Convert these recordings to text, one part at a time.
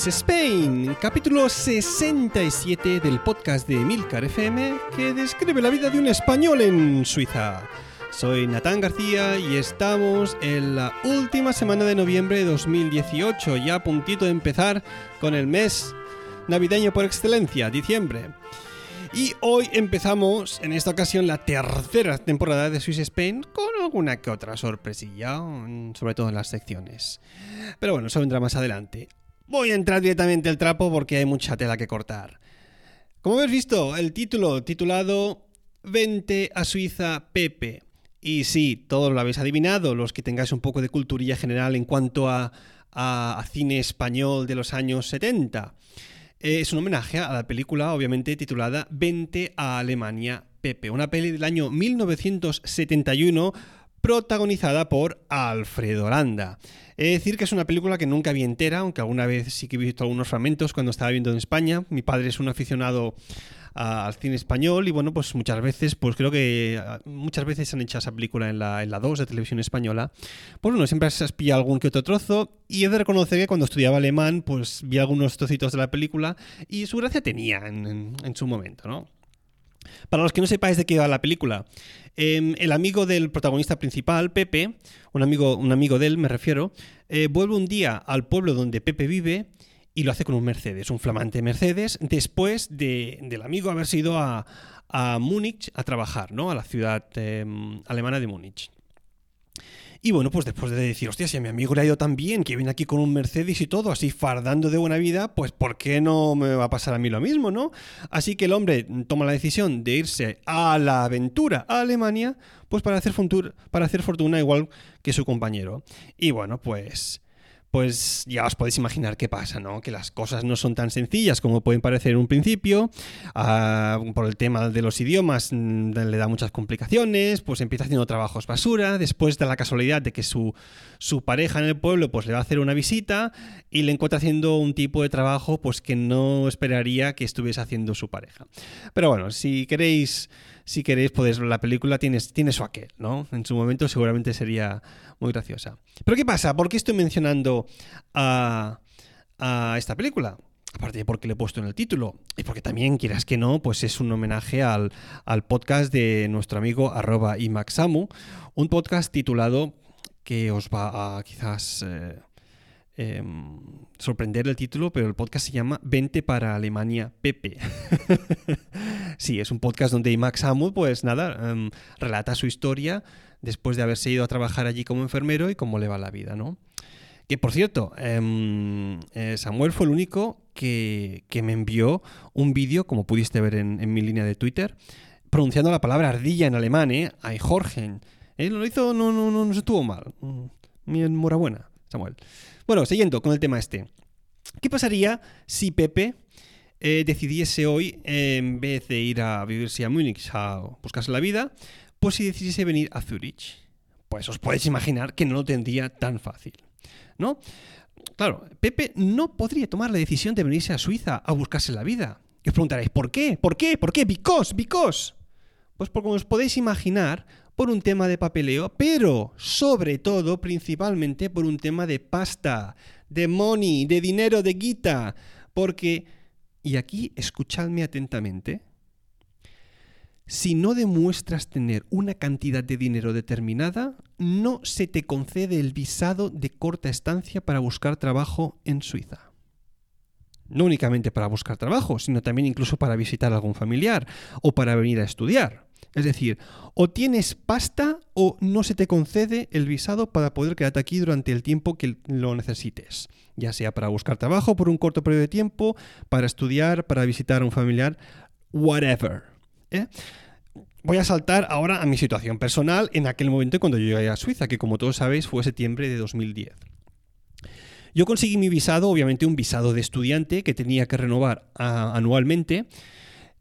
Swiss Spain, capítulo 67 del podcast de Milcar FM que describe la vida de un español en Suiza. Soy Natán García y estamos en la última semana de noviembre de 2018, ya a puntito de empezar con el mes navideño por excelencia, diciembre. Y hoy empezamos, en esta ocasión, la tercera temporada de Swiss Spain con alguna que otra sorpresilla, sobre todo en las secciones. Pero bueno, eso vendrá más adelante. Voy a entrar directamente al trapo porque hay mucha tela que cortar. Como habéis visto, el título titulado Vente a Suiza Pepe. Y sí, todos lo habéis adivinado, los que tengáis un poco de culturilla general en cuanto a, cine español de los años 70. Eh, es un homenaje a la película, obviamente, titulada Vente a Alemania, Pepe, una peli del año 1971 protagonizada por Alfredo Aranda. Es decir, que es una película que nunca vi entera, aunque alguna vez sí que he visto algunos fragmentos cuando estaba viendo en España. Mi padre es un aficionado al cine español y bueno, pues muchas veces, pues creo que ah, muchas veces han hecho esa película en la, en la 2 de televisión española. Pues bueno, siempre has pillado algún que otro trozo y he de reconocer que cuando estudiaba alemán, pues vi algunos trocitos de la película y su gracia tenía en, su momento, ¿no? Para los que no sepáis de qué va la película, em, el amigo del protagonista principal, Pepe, un amigo, un amigo de él me refiero, eh, vuelve un día al pueblo donde Pepe vive y lo hace con un Mercedes, un flamante Mercedes, después de, del amigo haberse ido a, a Múnich a trabajar, ¿no? A la ciudad em, alemana de Múnich. Y bueno, pues después de decir, hostia, si a mi amigo le ha ido tan bien, que viene aquí con un Mercedes y todo, así fardando de buena vida, pues ¿por qué no me va a pasar a mí lo mismo, no? Así que el hombre toma la decisión de irse a la aventura a Alemania, pues para hacer, para hacer fortuna igual que su compañero. Y bueno, pues pues ya os podéis imaginar qué pasa, ¿no? Que las cosas no son tan sencillas como pueden parecer en un principio. Ah, por el tema de los idiomas mm, le da muchas complicaciones, pues empieza haciendo trabajos basura. Después de la casualidad de que su, su pareja en el pueblo pues le va a hacer una visita y le encuentra haciendo un tipo de trabajo pues que no esperaría que estuviese haciendo su pareja. Pero bueno, si queréis si queréis, podéis la película tiene, tiene su aquel, ¿no? En su momento seguramente sería muy graciosa. Pero ¿qué pasa? ¿Por qué estoy mencionando a, esta película? Aparte de porque le he puesto en el título, y porque también, quieras que no, pues es un homenaje al, podcast de nuestro amigo arroba imaxamu, un podcast titulado que os va a quizás... Eh, Em, sorprender el título, pero el podcast se llama Vente para Alemania Pepe. sí, es un podcast donde Max Amud, pues nada, em, relata su historia después de haberse ido a trabajar allí como enfermero y cómo le va la vida, ¿no? Que por cierto, em, eh, Samuel fue el único que, me envió un vídeo, como pudiste ver en, mi línea de Twitter, pronunciando la palabra ardilla en alemán, ¿eh? Jorgen. Él lo hizo, no, no, no, no se estuvo mal. Mm, mi enhorabuena, Samuel. Bueno, siguiendo con el tema este. ¿Qué pasaría si Pepe eh, decidiese hoy, en vez de ir a vivirse a Múnich a buscarse la vida, pues si decidiese venir a Zurich? Pues os podéis imaginar que no lo tendría tan fácil, ¿no? Claro, Pepe no podría tomar la decisión de venirse a Suiza a buscarse la vida. Y os preguntaréis, ¿por qué? ¿Por qué? ¿Por qué? Because, because. Pues porque como os podéis imaginar, por un tema de papeleo, pero sobre todo, principalmente por un tema de pasta, de money, de dinero, de guita. Porque, y aquí escuchadme atentamente, si no demuestras tener una cantidad de dinero determinada, no se te concede el visado de corta estancia para buscar trabajo en Suiza. No únicamente para buscar trabajo, sino también incluso para visitar a algún familiar o para venir a estudiar. Es decir, o tienes pasta o no se te concede el visado para poder quedarte aquí durante el tiempo que lo necesites, ya sea para buscar trabajo por un corto periodo de tiempo, para estudiar, para visitar a un familiar, whatever. ¿eh? Voy a saltar ahora a mi situación personal en aquel momento cuando yo llegué a Suiza, que como todos sabéis fue septiembre de 2010. Yo conseguí mi visado, obviamente un visado de estudiante que tenía que renovar ah, anualmente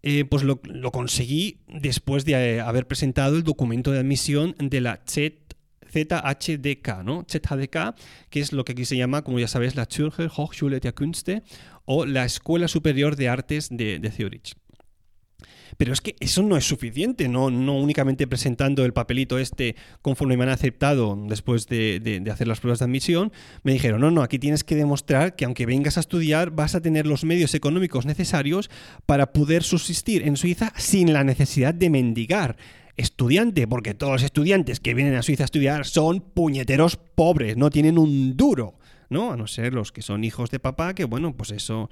eh, pues lo, conseguí después de eh, haber presentado el documento de admisión de la ZHDK, ¿no? ZHDK, que es lo que aquí se llama, como ya sabéis, la Zürcher Hochschule der Künste o la Escuela Superior de Artes de, de. Pero es que eso no es suficiente, no, no únicamente presentando el papelito este conforme me han aceptado después de, hacer las pruebas de admisión. Me dijeron, no, no, aquí tienes que demostrar que aunque vengas a estudiar vas a tener los medios económicos necesarios para poder subsistir en Suiza sin la necesidad de mendigar estudiante, porque todos los estudiantes que vienen a Suiza a estudiar son puñeteros pobres, no tienen un duro. ¿No? A no ser los que son hijos de papá, que bueno, pues eso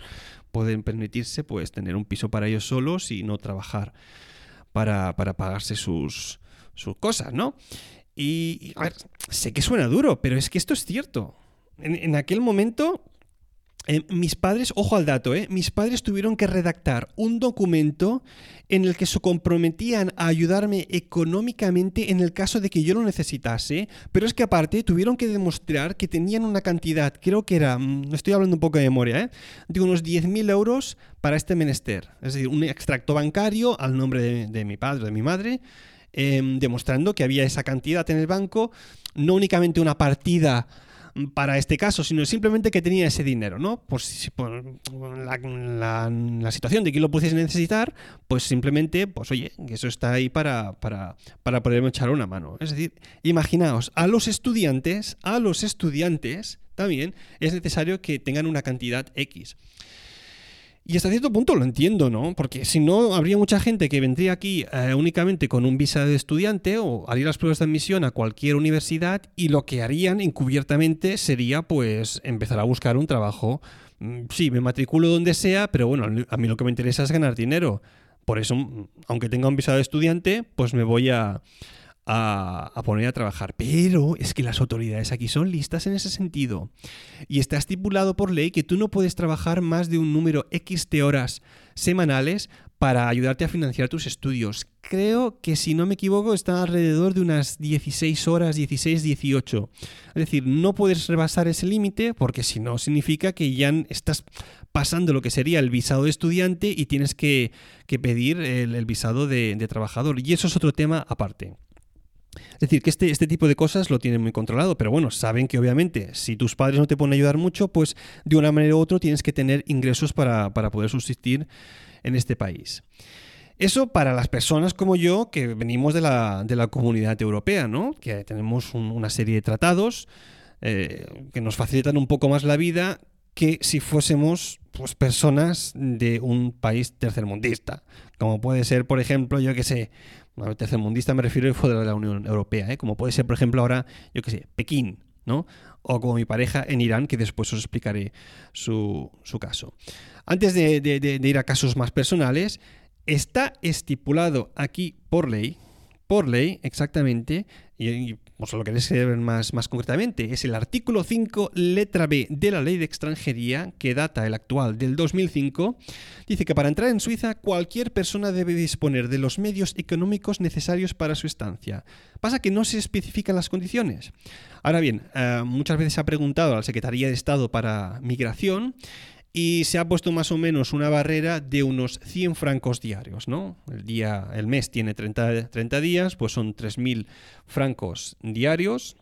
pueden permitirse pues tener un piso para ellos solos y no trabajar para, pagarse sus, sus cosas, ¿no? Y, a ver, sé que suena duro, pero es que esto es cierto. En, en aquel momento eh, mis padres, ojo al dato, eh, mis padres tuvieron que redactar un documento en el que se comprometían a ayudarme económicamente en el caso de que yo lo necesitase, pero es que aparte tuvieron que demostrar que tenían una cantidad, creo que era, mm, estoy hablando un poco de memoria, ¿eh? de unos 10.000 euros para este menester, es decir, un extracto bancario al nombre de, mi padre de mi madre, em, demostrando que había esa cantidad en el banco, no únicamente una partida para este caso, sino simplemente que tenía ese dinero, ¿no? Por, si, por la, la, situación de que lo pudiese necesitar, pues simplemente, pues oye, eso está ahí para, para, para poderme echar una mano. Es decir, imaginaos, a los estudiantes, a los estudiantes también es necesario que tengan una cantidad X. Y hasta cierto punto lo entiendo, ¿no? Porque si no, habría mucha gente que vendría aquí eh, únicamente con un visa de estudiante o haría las pruebas de admisión a cualquier universidad y lo que harían encubiertamente sería pues empezar a buscar un trabajo. Mm, sí, me matriculo donde sea, pero bueno, a mí lo que me interesa es ganar dinero. Por eso, mm, aunque tenga un visado de estudiante, pues me voy a, a, poner a trabajar. Pero es que las autoridades aquí son listas en ese sentido. Y está estipulado por ley que tú no puedes trabajar más de un número X de horas semanales para ayudarte a financiar tus estudios. Creo que si no me equivoco está alrededor de unas 16 horas, 16, 18. Es decir, no puedes rebasar ese límite porque si no significa que ya estás pasando lo que sería el visado de estudiante y tienes que, pedir el, visado de trabajador. Y eso es otro tema aparte. Es decir, que este, este tipo de cosas lo tienen muy controlado, pero bueno, saben que obviamente si tus padres no te pueden ayudar mucho, pues de una manera u otra tienes que tener ingresos para, poder subsistir en este país. Eso para las personas como yo que venimos de la, comunidad europea, ¿no? Que tenemos una serie de tratados eh, que nos facilitan un poco más la vida que si fuésemos pues, personas de un país tercermundista. Como puede ser, por ejemplo, yo que sé, tercermundista me refiero fuera de la Unión Europea, ¿eh? como puede ser, por ejemplo, ahora, yo qué sé, Pekín, ¿no? O como mi pareja en Irán, que después os explicaré su, caso. Antes de, ir a casos más personales, está estipulado aquí por ley, por ley exactamente, y, o lo queréis ver más, más concretamente, es el artículo 5, letra B de la ley de extranjería, que data el actual del 2005, dice que para entrar en Suiza cualquier persona debe disponer de los medios económicos necesarios para su estancia. Pasa que no se especifican las condiciones. Ahora bien, eh, muchas veces se ha preguntado a la Secretaría de Estado para Migración y se ha puesto más o menos una barrera de unos 100 francos diarios, ¿no? El, día, el mes tiene 30, 30 días, pues son 3.000 francos diarios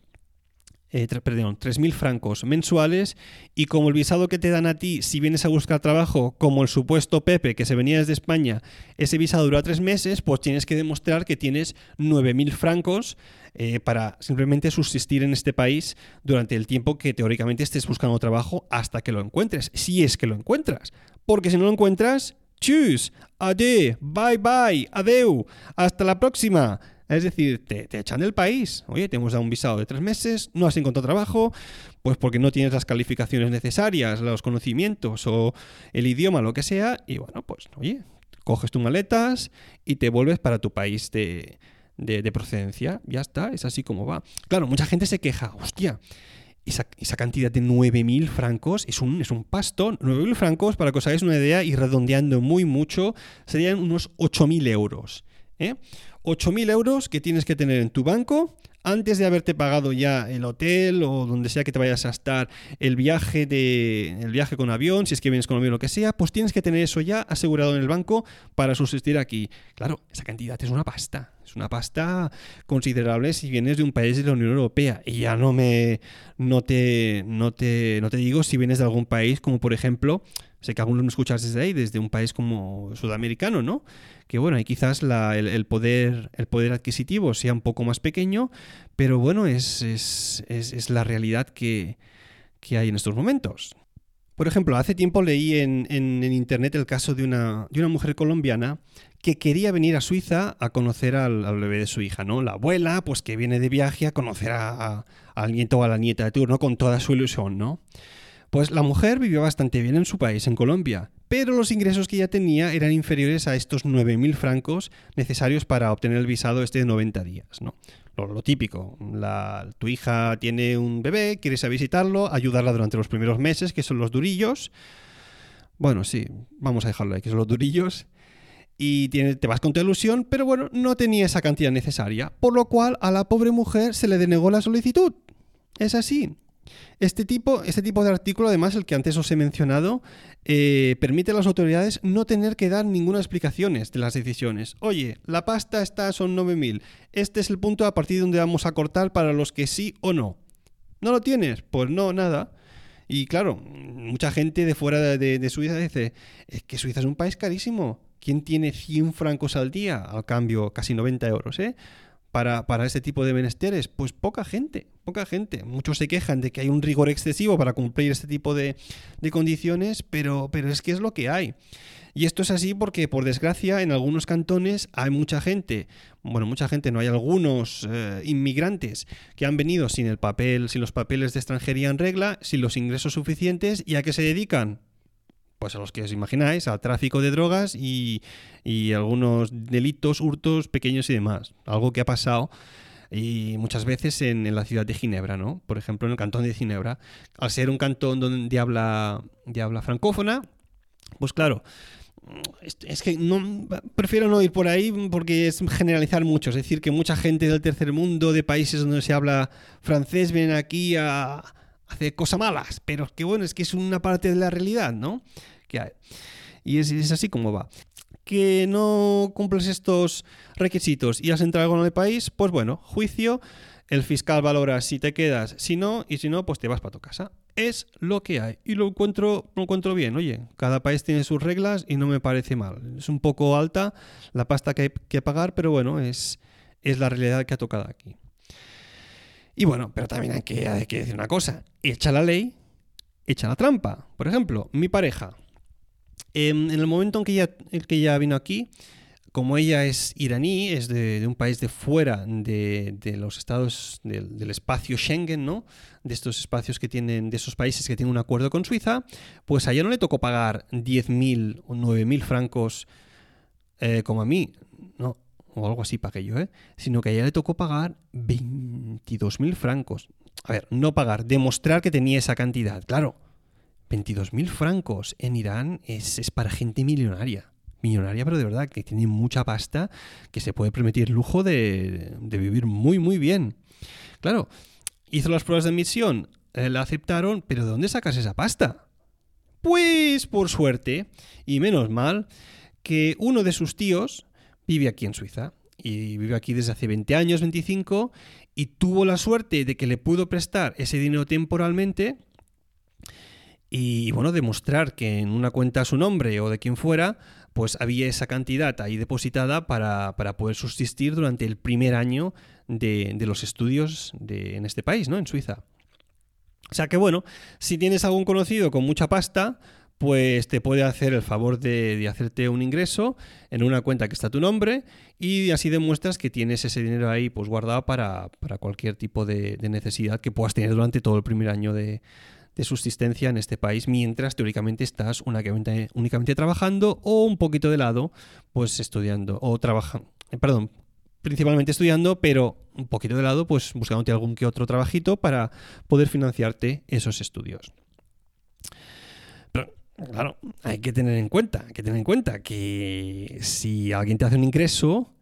eh, perdón, 3.000 francos mensuales y como el visado que te dan a ti si vienes a buscar trabajo, como el supuesto Pepe que se venía desde España, ese visado dura tres meses, pues tienes que demostrar que tienes 9.000 francos eh, para simplemente subsistir en este país durante el tiempo que teóricamente estés buscando trabajo hasta que lo encuentres, si es que lo encuentras. Porque si no lo encuentras, chus, ade, bye bye, adeu, hasta la próxima. Es decir, te, echan del país. Oye, te hemos dado un visado de tres meses, no has encontrado trabajo, pues porque no tienes las calificaciones necesarias, los conocimientos o el idioma, lo que sea, y bueno, pues oye, coges tus maletas y te vuelves para tu país de, procedencia. Ya está, es así como va. Claro, mucha gente se queja, hostia. Esa, esa cantidad de 9.000 francos es un, es un pastón. 9.000 francos, para que os hagáis una idea, y redondeando muy mucho, serían unos 8.000 euros. ¿Eh? 8.000 euros que tienes que tener en tu banco antes de haberte pagado ya el hotel o donde sea que te vayas a estar, el viaje de el viaje con avión, si es que vienes con avión o lo que sea, pues tienes que tener eso ya asegurado en el banco para subsistir aquí. Claro, esa cantidad es una pasta, es una pasta considerable si vienes de un país de la Unión Europea y ya no me no te no te no te digo si vienes de algún país como por ejemplo Sé que algunos me escuchas desde ahí, desde un país como sudamericano, ¿no? Que bueno, ahí quizás el, poder, el poder adquisitivo sea un poco más pequeño, pero bueno, es, es, la realidad que, hay en estos momentos. Por ejemplo, hace tiempo leí en, internet el caso de una, de una, mujer colombiana que quería venir a Suiza a conocer al, bebé de su hija, ¿no? La abuela, pues que viene de viaje a conocer a, al nieto o a la nieta de turno con toda su ilusión, ¿no? Pues la mujer vivió bastante bien en su país, en Colombia, pero los ingresos que ella tenía eran inferiores a estos 9.000 francos necesarios para obtener el visado este de 90 días, ¿no? Lo, típico, tu hija tiene un bebé, quieres a visitarlo, ayudarla durante los primeros meses, que son los durillos. Bueno, sí, vamos a dejarlo ahí, que son los durillos. Y te vas con tu ilusión, pero bueno, no tenía esa cantidad necesaria, por lo cual a la pobre mujer se le denegó la solicitud. Es así. Este tipo, este tipo de artículo, además, el que antes os he mencionado, eh, permite a las autoridades no tener que dar ninguna explicación de las decisiones. Oye, la pasta está son 9.000. Este es el punto a partir de donde vamos a cortar para los que sí o no. ¿No lo tienes? Pues no, nada. Y claro, mucha gente de fuera de, de Suiza dice, es que Suiza es un país carísimo. ¿Quién tiene 100 francos al día? Al cambio, casi 90 euros, ¿eh? Para, para este tipo de menesteres? Pues poca gente, poca gente. Muchos se quejan de que hay un rigor excesivo para cumplir este tipo de, condiciones, pero, pero es que es lo que hay. Y esto es así porque, por desgracia, en algunos cantones hay mucha gente, bueno, mucha gente, no hay algunos eh, inmigrantes que han venido sin el papel, sin los papeles de extranjería en regla, sin los ingresos suficientes y a qué se dedican pues a los que os imagináis, al tráfico de drogas y, algunos delitos, hurtos pequeños y demás. Algo que ha pasado y muchas veces en, la ciudad de Ginebra, ¿no? Por ejemplo, en el cantón de Ginebra. Al ser un cantón donde habla, habla francófona, pues claro, es, que no prefiero no ir por ahí porque es generalizar mucho. Es decir, que mucha gente del tercer mundo, de países donde se habla francés, vienen aquí a hacer cosas malas. Pero que bueno, es que es una parte de la realidad, ¿no? Y es, así como va. Que no cumples estos requisitos y has entrado con el país, pues bueno, juicio, el fiscal valora si te quedas, si no, y si no, pues te vas para tu casa. Es lo que hay. Y lo encuentro, lo encuentro bien. Oye, cada país tiene sus reglas y no me parece mal. Es un poco alta la pasta que hay que pagar, pero bueno, es, es la realidad que ha tocado aquí. Y bueno, pero también hay que, hay que decir una cosa. Echa la ley, echa la trampa. Por ejemplo, mi pareja Em, en el momento en que ella, que ella vino aquí, como ella es iraní, es de, un país de fuera de, los estados del, espacio Schengen, ¿no? De estos espacios que tienen, de esos países que tienen un acuerdo con Suiza, pues a ella no le tocó pagar 10.000 o 9.000 francos eh, como a mí. O algo así para yo, ¿eh? Sino que a ella le tocó pagar 22.000 francos. A ver, no pagar, demostrar que tenía esa cantidad. Claro, 22.000 francos en Irán es, para gente millonaria. Millonaria, pero de verdad, que tiene mucha pasta, que se puede permitir lujo de, vivir muy, muy bien. Claro, hizo las pruebas de admisión, eh, la aceptaron, pero ¿de dónde sacas esa pasta? Pues por suerte, y menos mal, que uno de sus tíos vive aquí en Suiza. Y vive aquí desde hace 20 años, 25, y tuvo la suerte de que le pudo prestar ese dinero temporalmente y bueno, demostrar que en una cuenta a su nombre o de quien fuera, pues había esa cantidad ahí depositada para, poder subsistir durante el primer año de, los estudios de, en este país, ¿no? En Suiza. O sea que bueno, si tienes algún conocido con mucha pasta, pues te puede hacer el favor de, hacerte un ingreso en una cuenta que está a tu nombre y así demuestras que tienes ese dinero ahí pues guardado para, cualquier tipo de, necesidad que puedas tener durante todo el primer año de, subsistencia en este país, mientras teóricamente estás únicamente, únicamente trabajando o un poquito de lado, pues estudiando o trabajando, eh, perdón, principalmente estudiando, pero un poquito de lado, pues buscándote algún que otro trabajito para poder financiarte esos estudios. Claro, hay que tener en cuenta, hay que tener en cuenta que si alguien te hace un ingreso,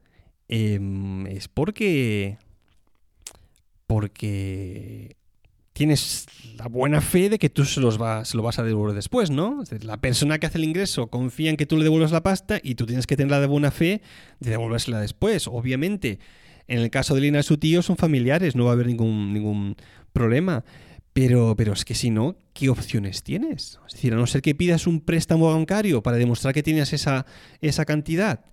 em, es porque. Porque tienes la buena fe de que tú se, los se lo vas a devolver después, ¿no? La persona que hace el ingreso confía en que tú le devuelvas la pasta y tú tienes que tener la de buena fe de devolvérsela después. Obviamente, en el caso de Lina y su tío son familiares, no va a haber ningún, ningún problema. Pero, pero es que si no, ¿qué opciones tienes? Es decir, a no ser que pidas un préstamo bancario para demostrar que tienes esa, esa cantidad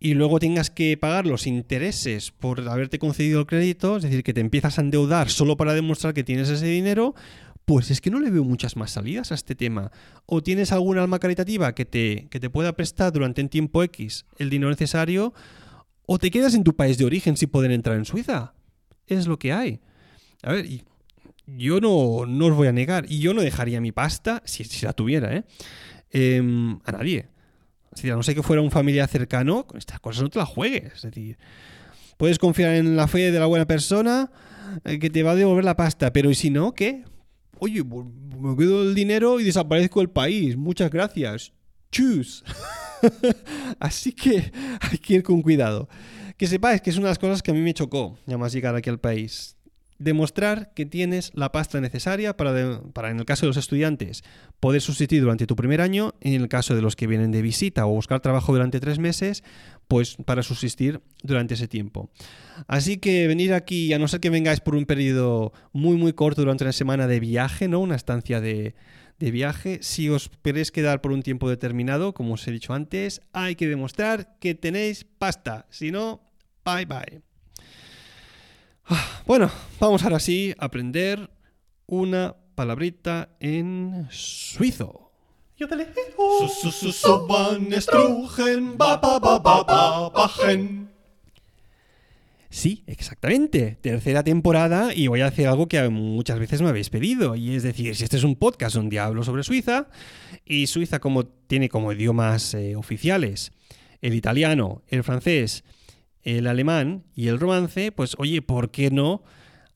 y luego tengas que pagar los intereses por haberte concedido el crédito, es decir, que te empiezas a endeudar solo para demostrar que tienes ese dinero, pues es que no le veo muchas más salidas a este tema. O tienes alguna alma caritativa que te, que te pueda prestar durante un tiempo X el dinero necesario, o te quedas en tu país de origen si pueden entrar en Suiza. Es lo que hay. A ver, yo no, no os voy a negar, y yo no dejaría mi pasta, si, la tuviera, ¿eh? Em, a nadie. Si a no sé que fuera un familiar cercano, con estas cosas no te las juegues. Es decir, puedes confiar en la fe de la buena persona eh, que te va a devolver la pasta, pero ¿y si no, qué? Oye, pues, me quedo el dinero y desaparezco del país. Muchas gracias. Chus. Así que hay que ir con cuidado. Que sepáis que es una de las cosas que a mí me chocó, ya más llegar aquí al país demostrar que tienes la pasta necesaria para, para, en el caso de los estudiantes, poder subsistir durante tu primer año, en el caso de los que vienen de visita o buscar trabajo durante tres meses, pues para subsistir durante ese tiempo. Así que venir aquí, a no ser que vengáis por un periodo muy muy corto durante una semana de viaje, ¿no? Una estancia de, de viaje, si os queréis quedar por un tiempo determinado, como os he dicho antes, hay que demostrar que tenéis pasta, si no, bye bye. Ah, bueno, vamos ahora sí a aprender una palabrita en suizo. Sí, exactamente. Tercera temporada y voy a hacer algo que muchas veces me habéis pedido. Y es decir, si este es un podcast donde hablo sobre Suiza, y Suiza como tiene como idiomas eh, oficiales el italiano, el francés el alemán y el romance, pues oye, ¿por qué no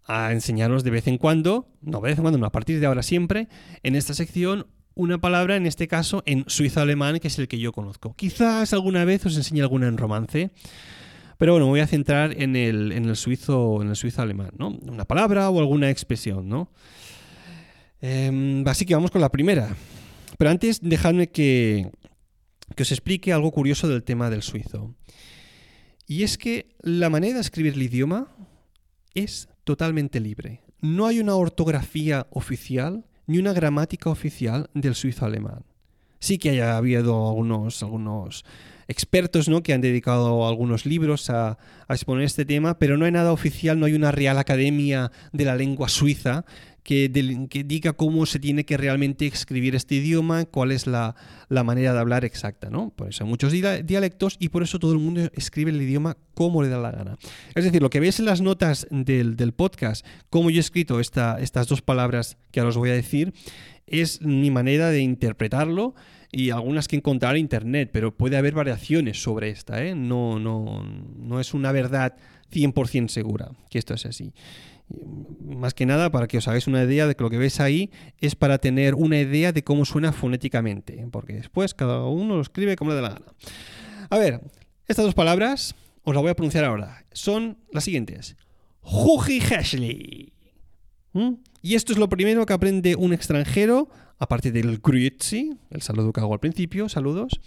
a enseñaros de vez en cuando, no de vez en cuando, no, a partir de ahora siempre, en esta sección una palabra, en este caso en suizo-alemán, que es el que yo conozco. Quizás alguna vez os enseñe alguna en romance, pero bueno, me voy a centrar en el, en el suizo en el suizo-alemán, ¿no? Una palabra o alguna expresión, ¿no? Em, así que vamos con la primera. Pero antes, dejadme que, que os explique algo curioso del tema del suizo. Y es que la manera de escribir el idioma es totalmente libre. No hay una ortografía oficial ni una gramática oficial del suizo alemán. Sí que haya habido algunos, algunos expertos ¿no? que han dedicado algunos libros a, a, exponer este tema, pero no hay nada oficial, no hay una Real Academia de la Lengua Suiza que, diga cómo se tiene que realmente escribir este idioma, cuál es la, manera de hablar exacta, ¿no? Por eso hay muchos dialectos y por eso todo el mundo escribe el idioma como le da la gana. Es decir, lo que veis en las notas del, podcast, cómo yo he escrito estas dos palabras que ahora os voy a decir, es mi manera de interpretarlo y algunas que encontrar en internet, pero puede haber variaciones sobre esta, ¿eh? No, no, no es una verdad 100% segura que esto es así más que nada para que os hagáis una idea de que lo que veis ahí es para tener una idea de cómo suena fonéticamente, porque después cada uno lo escribe como le da la gana. A ver, estas dos palabras os las voy a pronunciar ahora. Son las siguientes. Juji ¿Mm? Y esto es lo primero que aprende un extranjero, aparte del grüezi, el saludo que hago al principio, saludos.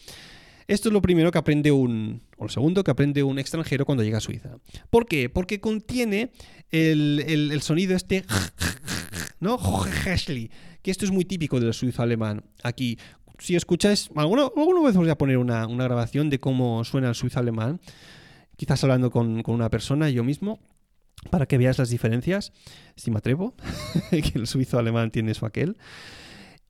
Esto es lo primero que aprende un, o lo segundo que aprende un extranjero cuando llega a Suiza. ¿Por qué? Porque contiene el, sonido este, ¿no? Que esto es muy típico del suizo alemán. Aquí, si escucháis, alguna, alguna vez os voy a poner una, grabación de cómo suena el suizo alemán, quizás hablando con, con una persona, yo mismo, para que veáis las diferencias, si me atrevo, que el suizo alemán tiene su aquel.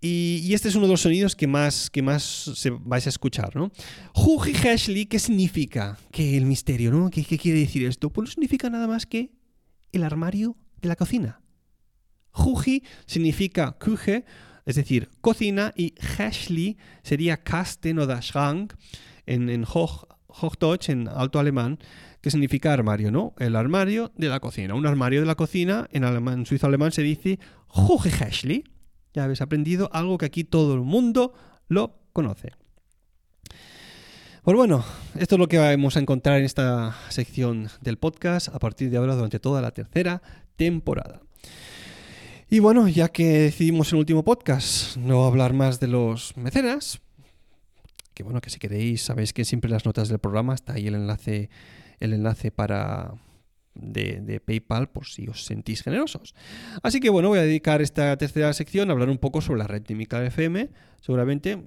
Y, este es uno de los sonidos que más, que más se, vais a escuchar, ¿no? Hashli, ¿qué significa? ¿Qué el misterio, ¿no? ¿Qué, quiere decir esto? Pues no significa nada más que el armario de la cocina. Huji significa Küche, es decir, cocina, y Hashli sería Kasten o Schrank en, en Hochdeutsch, en alto alemán, que significa armario, ¿no? El armario de la cocina. Un armario de la cocina en alemán, suizo alemán se dice Hashli. Ya habéis aprendido algo que aquí todo el mundo lo conoce. Pues bueno, esto es lo que vamos a encontrar en esta sección del podcast a partir de ahora durante toda la tercera temporada. Y bueno, ya que decidimos el último podcast no hablar más de los mecenas, que bueno, que si queréis, sabéis que siempre en las notas del programa está ahí el enlace, el enlace para, de, PayPal por si os sentís generosos. Así que bueno, voy a dedicar esta tercera sección a hablar un poco sobre la red de Milcar FM, seguramente.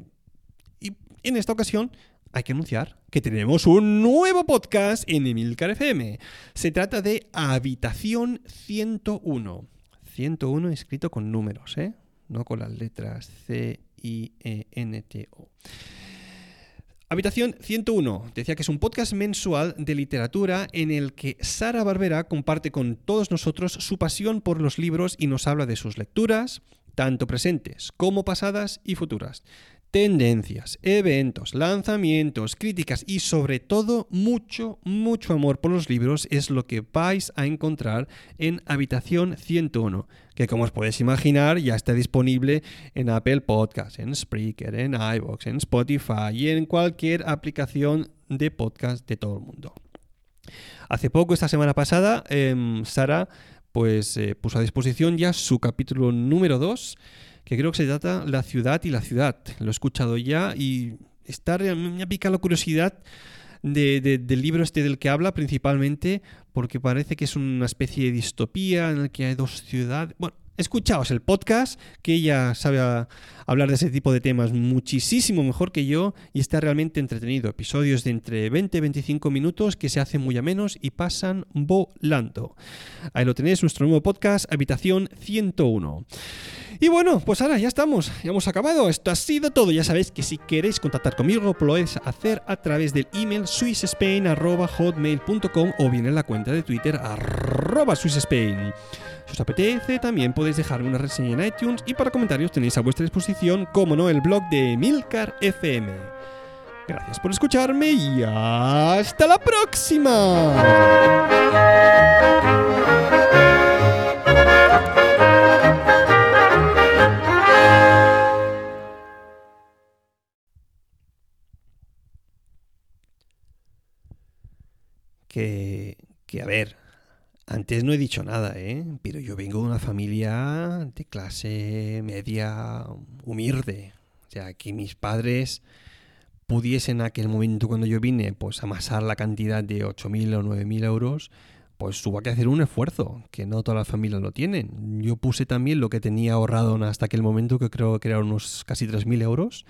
Y en esta ocasión hay que anunciar que tenemos un nuevo podcast en Emilcar FM. Se trata de Habitación 101. 101 escrito con números, ¿eh? No con las letras C, I, E, N, T, O. Habitación 101. Decía que es un podcast mensual de literatura en el que Sara Barbera comparte con todos nosotros su pasión por los libros y nos habla de sus lecturas, tanto presentes como pasadas y futuras tendencias, eventos, lanzamientos, críticas y sobre todo mucho, mucho amor por los libros es lo que vais a encontrar en Habitación 101, que como os podéis imaginar ya está disponible en Apple Podcasts, en Spreaker, en iVoox, en Spotify y en cualquier aplicación de podcast de todo el mundo. Hace poco, esta semana pasada, em, Sara pues eh, puso a disposición ya su capítulo número 2 que creo que se trata La ciudad y la ciudad. Lo he escuchado ya y está, me ha picado la curiosidad del libro este del que habla principalmente porque parece que es una especie de distopía en el que hay dos ciudades. Bueno, escuchaos el podcast, que ella sabe hablar de ese tipo de temas muchísimo mejor que yo y está realmente entretenido. Episodios de entre 20 y 25 minutos que se hacen muy a menos y pasan volando. Ahí lo tenéis, nuestro nuevo podcast, Habitación 101. Y bueno, pues ahora ya estamos, ya hemos acabado. Esto ha sido todo. Ya sabéis que si queréis contactar conmigo, lo podéis hacer a través del email swissspain.hotmail.com o bien en la cuenta de Twitter swissspain. Si os apetece, también podéis dejarme una reseña en iTunes y para comentarios tenéis a vuestra disposición, como no, el blog de Milcar FM. Gracias por escucharme y hasta la próxima. que, a ver, antes no he dicho nada, ¿eh? Pero yo vengo de una familia de clase media humilde. O sea, que mis padres pudiesen en aquel momento cuando yo vine, pues amasar la cantidad de 8.000 o 9.000 euros, pues tuvo que hacer un esfuerzo, que no todas las familias lo tienen. Yo puse también lo que tenía ahorrado hasta aquel momento, que creo que eran unos casi 3.000 euros,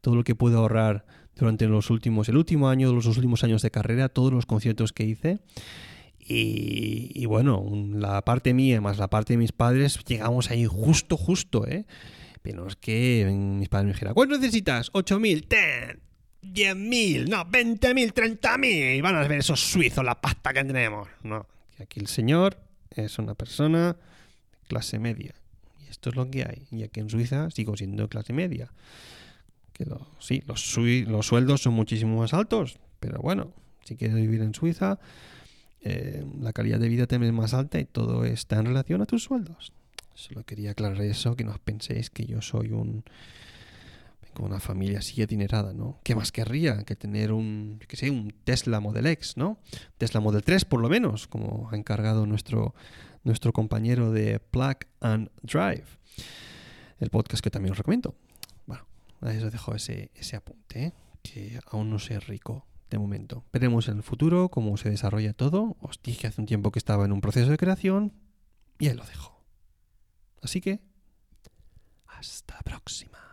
todo lo que pude ahorrar durante los últimos, el último año, los últimos años de carrera, todos los conciertos que hice. Y, bueno, la parte mía más la parte de mis padres, llegamos ahí justo, justo, ¿eh? Pero es que mis padres me dijeron, ¿cuánto necesitas? ¿8.000? ¡Ten! ¿10.000? No, ¿20.000? ¿30.000? Van a ver esos suizos la pasta que tenemos. No, aquí el señor es una persona de clase media. Y esto es lo que hay. Y aquí en Suiza sigo siendo clase media que sí, los, los sueldos son muchísimo más altos, pero bueno, si quieres vivir en Suiza, eh, la calidad de vida también es más alta y todo está en relación a tus sueldos. Solo quería aclarar eso, que no penséis que yo soy un con una familia así adinerada, ¿no? ¿Qué más querría que tener un, que sé, un Tesla Model X, ¿no? Tesla Model 3 por lo menos, como ha encargado nuestro, nuestro compañero de Plug and Drive, el podcast que también os recomiendo. Ahí os dejo ese, ese apunte, ¿eh? que aún no sé rico de momento. Veremos en el futuro cómo se desarrolla todo. Os dije hace un tiempo que estaba en un proceso de creación y ahí lo dejo. Así que, hasta la próxima.